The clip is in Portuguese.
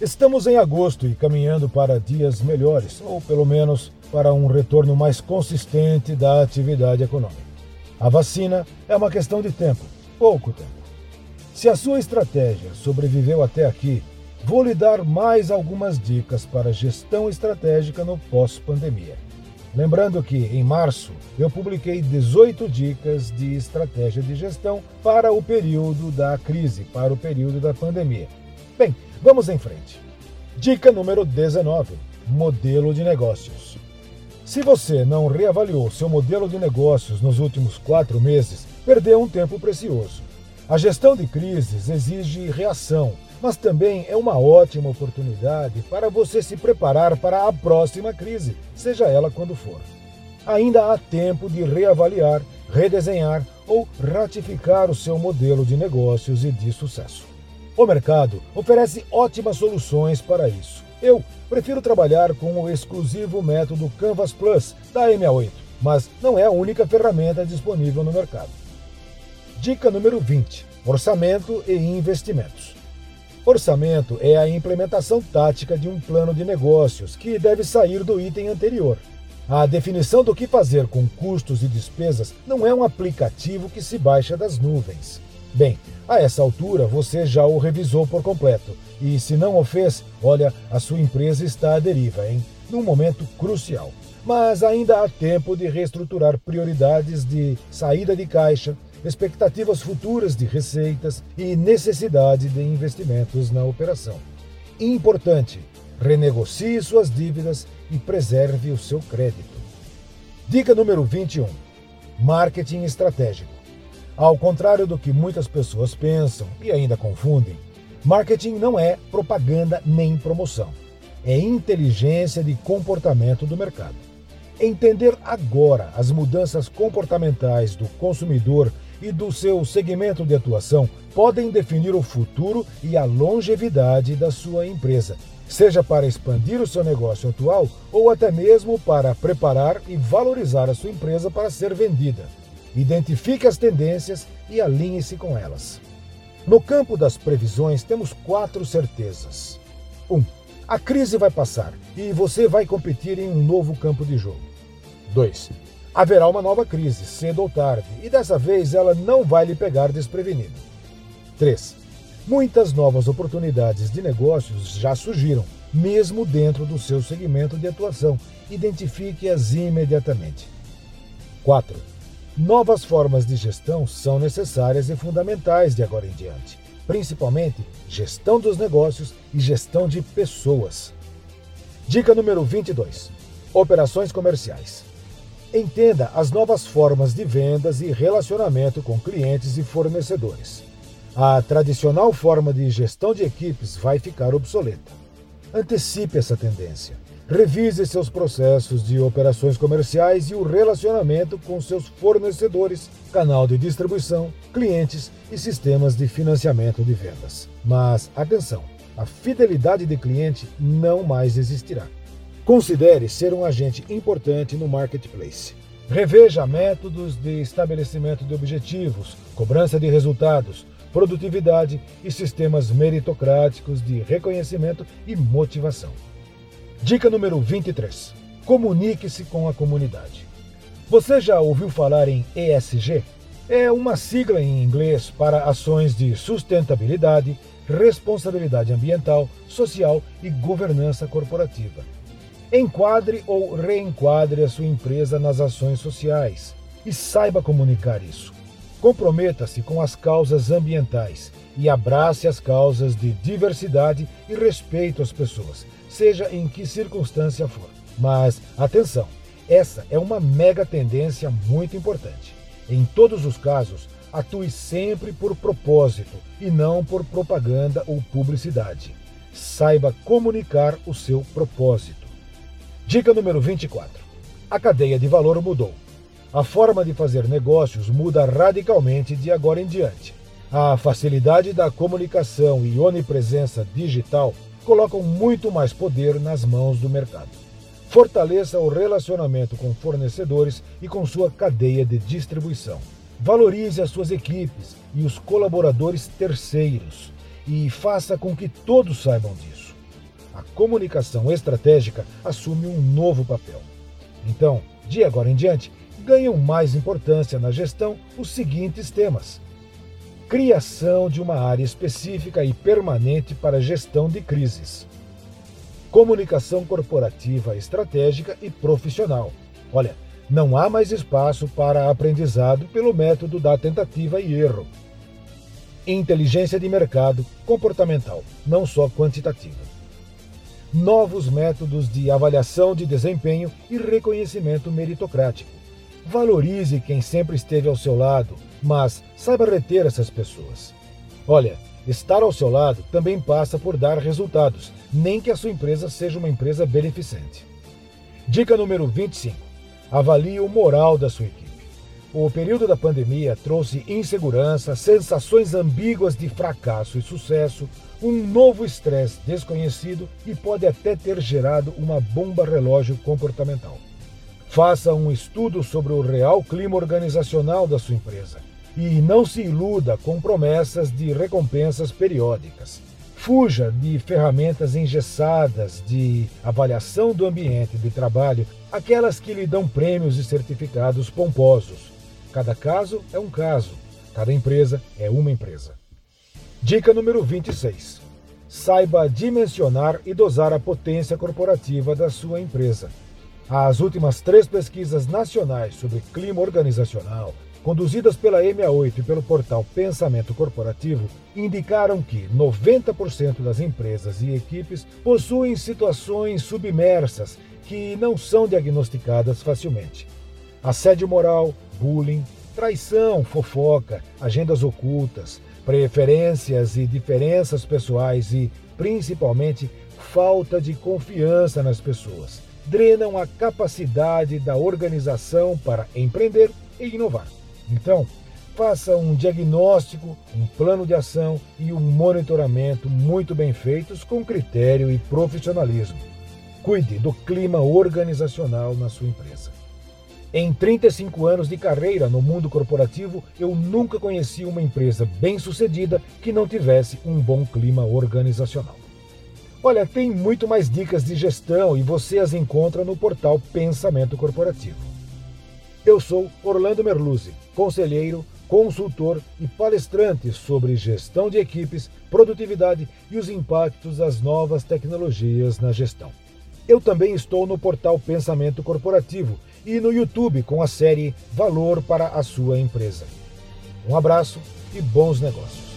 Estamos em agosto e caminhando para dias melhores, ou pelo menos para um retorno mais consistente da atividade econômica. A vacina é uma questão de tempo, pouco tempo. Se a sua estratégia sobreviveu até aqui, vou lhe dar mais algumas dicas para gestão estratégica no pós-pandemia. Lembrando que, em março, eu publiquei 18 dicas de estratégia de gestão para o período da crise, para o período da pandemia. Bem, vamos em frente. Dica número 19: Modelo de negócios. Se você não reavaliou seu modelo de negócios nos últimos quatro meses, perdeu um tempo precioso. A gestão de crises exige reação, mas também é uma ótima oportunidade para você se preparar para a próxima crise, seja ela quando for. Ainda há tempo de reavaliar, redesenhar ou ratificar o seu modelo de negócios e de sucesso. O mercado oferece ótimas soluções para isso. Eu prefiro trabalhar com o exclusivo método Canvas Plus da MA8, mas não é a única ferramenta disponível no mercado. Dica número 20: Orçamento e investimentos. Orçamento é a implementação tática de um plano de negócios que deve sair do item anterior. A definição do que fazer com custos e despesas não é um aplicativo que se baixa das nuvens. Bem, a essa altura você já o revisou por completo. E se não o fez, olha, a sua empresa está à deriva, hein? Num momento crucial. Mas ainda há tempo de reestruturar prioridades de saída de caixa, expectativas futuras de receitas e necessidade de investimentos na operação. Importante, renegocie suas dívidas e preserve o seu crédito. Dica número 21: Marketing estratégico. Ao contrário do que muitas pessoas pensam e ainda confundem, marketing não é propaganda nem promoção. É inteligência de comportamento do mercado. Entender agora as mudanças comportamentais do consumidor e do seu segmento de atuação podem definir o futuro e a longevidade da sua empresa, seja para expandir o seu negócio atual ou até mesmo para preparar e valorizar a sua empresa para ser vendida. Identifique as tendências e alinhe-se com elas. No campo das previsões, temos quatro certezas. 1. Um, a crise vai passar e você vai competir em um novo campo de jogo. 2 haverá uma nova crise, cedo ou tarde, e dessa vez ela não vai lhe pegar desprevenido. 3. Muitas novas oportunidades de negócios já surgiram, mesmo dentro do seu segmento de atuação. Identifique-as imediatamente. 4. Novas formas de gestão são necessárias e fundamentais de agora em diante, principalmente gestão dos negócios e gestão de pessoas. Dica número 22: Operações comerciais. Entenda as novas formas de vendas e relacionamento com clientes e fornecedores. A tradicional forma de gestão de equipes vai ficar obsoleta. Antecipe essa tendência. Revise seus processos de operações comerciais e o relacionamento com seus fornecedores, canal de distribuição, clientes e sistemas de financiamento de vendas. Mas atenção, a fidelidade de cliente não mais existirá. Considere ser um agente importante no marketplace. Reveja métodos de estabelecimento de objetivos, cobrança de resultados, produtividade e sistemas meritocráticos de reconhecimento e motivação. Dica número 23. Comunique-se com a comunidade. Você já ouviu falar em ESG? É uma sigla em inglês para ações de sustentabilidade, responsabilidade ambiental, social e governança corporativa. Enquadre ou reenquadre a sua empresa nas ações sociais e saiba comunicar isso. Comprometa-se com as causas ambientais e abrace as causas de diversidade e respeito às pessoas, seja em que circunstância for. Mas atenção, essa é uma mega tendência muito importante. Em todos os casos, atue sempre por propósito e não por propaganda ou publicidade. Saiba comunicar o seu propósito. Dica número 24. A cadeia de valor mudou. A forma de fazer negócios muda radicalmente de agora em diante. A facilidade da comunicação e onipresença digital colocam muito mais poder nas mãos do mercado. Fortaleça o relacionamento com fornecedores e com sua cadeia de distribuição. Valorize as suas equipes e os colaboradores terceiros e faça com que todos saibam disso. comunicação estratégica assume um novo papel. Então, de agora em diante, ganham mais importância na gestão os seguintes temas: criação de uma área específica e permanente para gestão de crises, comunicação corporativa estratégica e profissional. Olha, não há mais espaço para aprendizado pelo método da tentativa e erro. Inteligência de mercado comportamental, não só quantitativa. Novos métodos de avaliação de desempenho e reconhecimento meritocrático. Valorize quem sempre esteve ao seu lado, mas saiba reter essas pessoas. Olha, estar ao seu lado também passa por dar resultados, nem que a sua empresa seja uma empresa beneficente. Dica número 25. Avalie o moral da sua equipe. O período da pandemia trouxe insegurança, sensações ambíguas de fracasso e sucesso, um novo estresse desconhecido e pode até ter gerado uma bomba relógio comportamental. Faça um estudo sobre o real clima organizacional da sua empresa e não se iluda com promessas de recompensas periódicas. Fuja de ferramentas engessadas de avaliação do ambiente de trabalho, aquelas que lhe dão prêmios e certificados pomposos. Cada caso é um caso, cada empresa é uma empresa. Dica número 26. Saiba dimensionar e dosar a potência corporativa da sua empresa. As últimas três pesquisas nacionais sobre clima organizacional conduzidas pela EMA8 e pelo portal Pensamento Corporativo, indicaram que 90% das empresas e equipes possuem situações submersas que não são diagnosticadas facilmente. Assédio moral, bullying, traição, fofoca, agendas ocultas, preferências e diferenças pessoais e, principalmente, falta de confiança nas pessoas drenam a capacidade da organização para empreender e inovar. Então, faça um diagnóstico, um plano de ação e um monitoramento muito bem feitos com critério e profissionalismo. Cuide do clima organizacional na sua empresa. Em 35 anos de carreira no mundo corporativo, eu nunca conheci uma empresa bem-sucedida que não tivesse um bom clima organizacional. Olha, tem muito mais dicas de gestão e você as encontra no portal Pensamento Corporativo. Eu sou Orlando Merluzzi, conselheiro, consultor e palestrante sobre gestão de equipes, produtividade e os impactos das novas tecnologias na gestão. Eu também estou no portal Pensamento Corporativo e no YouTube com a série Valor para a sua empresa. Um abraço e bons negócios.